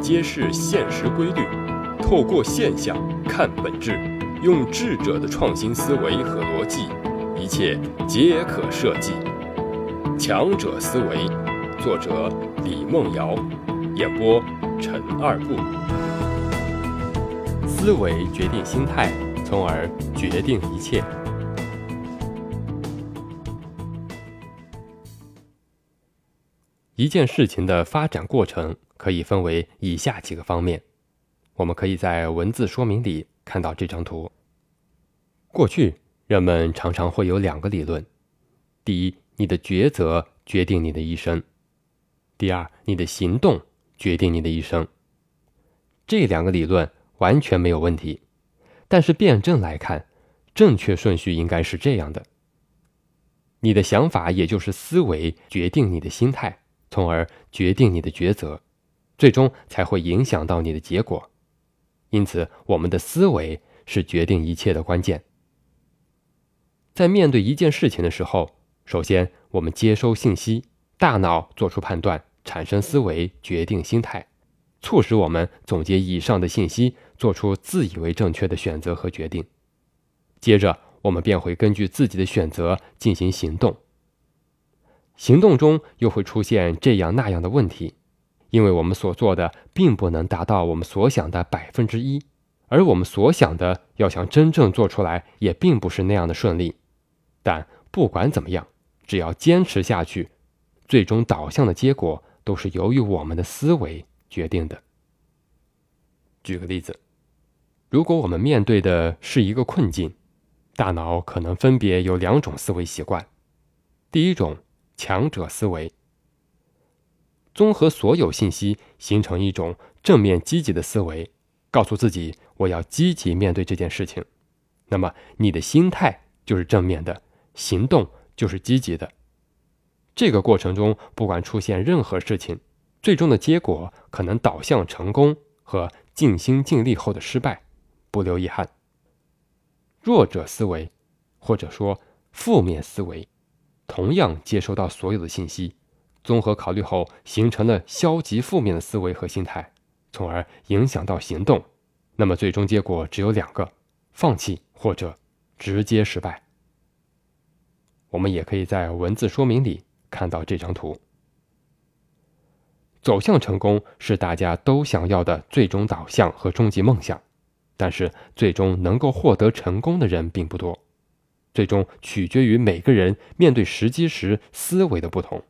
揭示现实规律，透过现象看本质，用智者的创新思维和逻辑，一切皆可设计。强者思维，作者李梦瑶，演播陈二步。思维决定心态，从而决定一切。一件事情的发展过程可以分为以下几个方面，我们可以在文字说明里看到这张图。过去人们常常会有两个理论：第一，你的抉择决定你的一生；第二，你的行动决定你的一生。这两个理论完全没有问题，但是辩证来看，正确顺序应该是这样的：你的想法，也就是思维，决定你的心态。从而决定你的抉择，最终才会影响到你的结果。因此，我们的思维是决定一切的关键。在面对一件事情的时候，首先我们接收信息，大脑做出判断，产生思维，决定心态，促使我们总结以上的信息，做出自以为正确的选择和决定。接着，我们便会根据自己的选择进行行动。行动中又会出现这样那样的问题，因为我们所做的并不能达到我们所想的百分之一，而我们所想的要想真正做出来，也并不是那样的顺利。但不管怎么样，只要坚持下去，最终导向的结果都是由于我们的思维决定的。举个例子，如果我们面对的是一个困境，大脑可能分别有两种思维习惯，第一种。强者思维，综合所有信息，形成一种正面积极的思维，告诉自己我要积极面对这件事情。那么你的心态就是正面的，行动就是积极的。这个过程中，不管出现任何事情，最终的结果可能导向成功和尽心尽力后的失败，不留遗憾。弱者思维，或者说负面思维。同样接收到所有的信息，综合考虑后形成了消极负面的思维和心态，从而影响到行动。那么最终结果只有两个：放弃或者直接失败。我们也可以在文字说明里看到这张图。走向成功是大家都想要的最终导向和终极梦想，但是最终能够获得成功的人并不多。最终取决于每个人面对时机时思维的不同。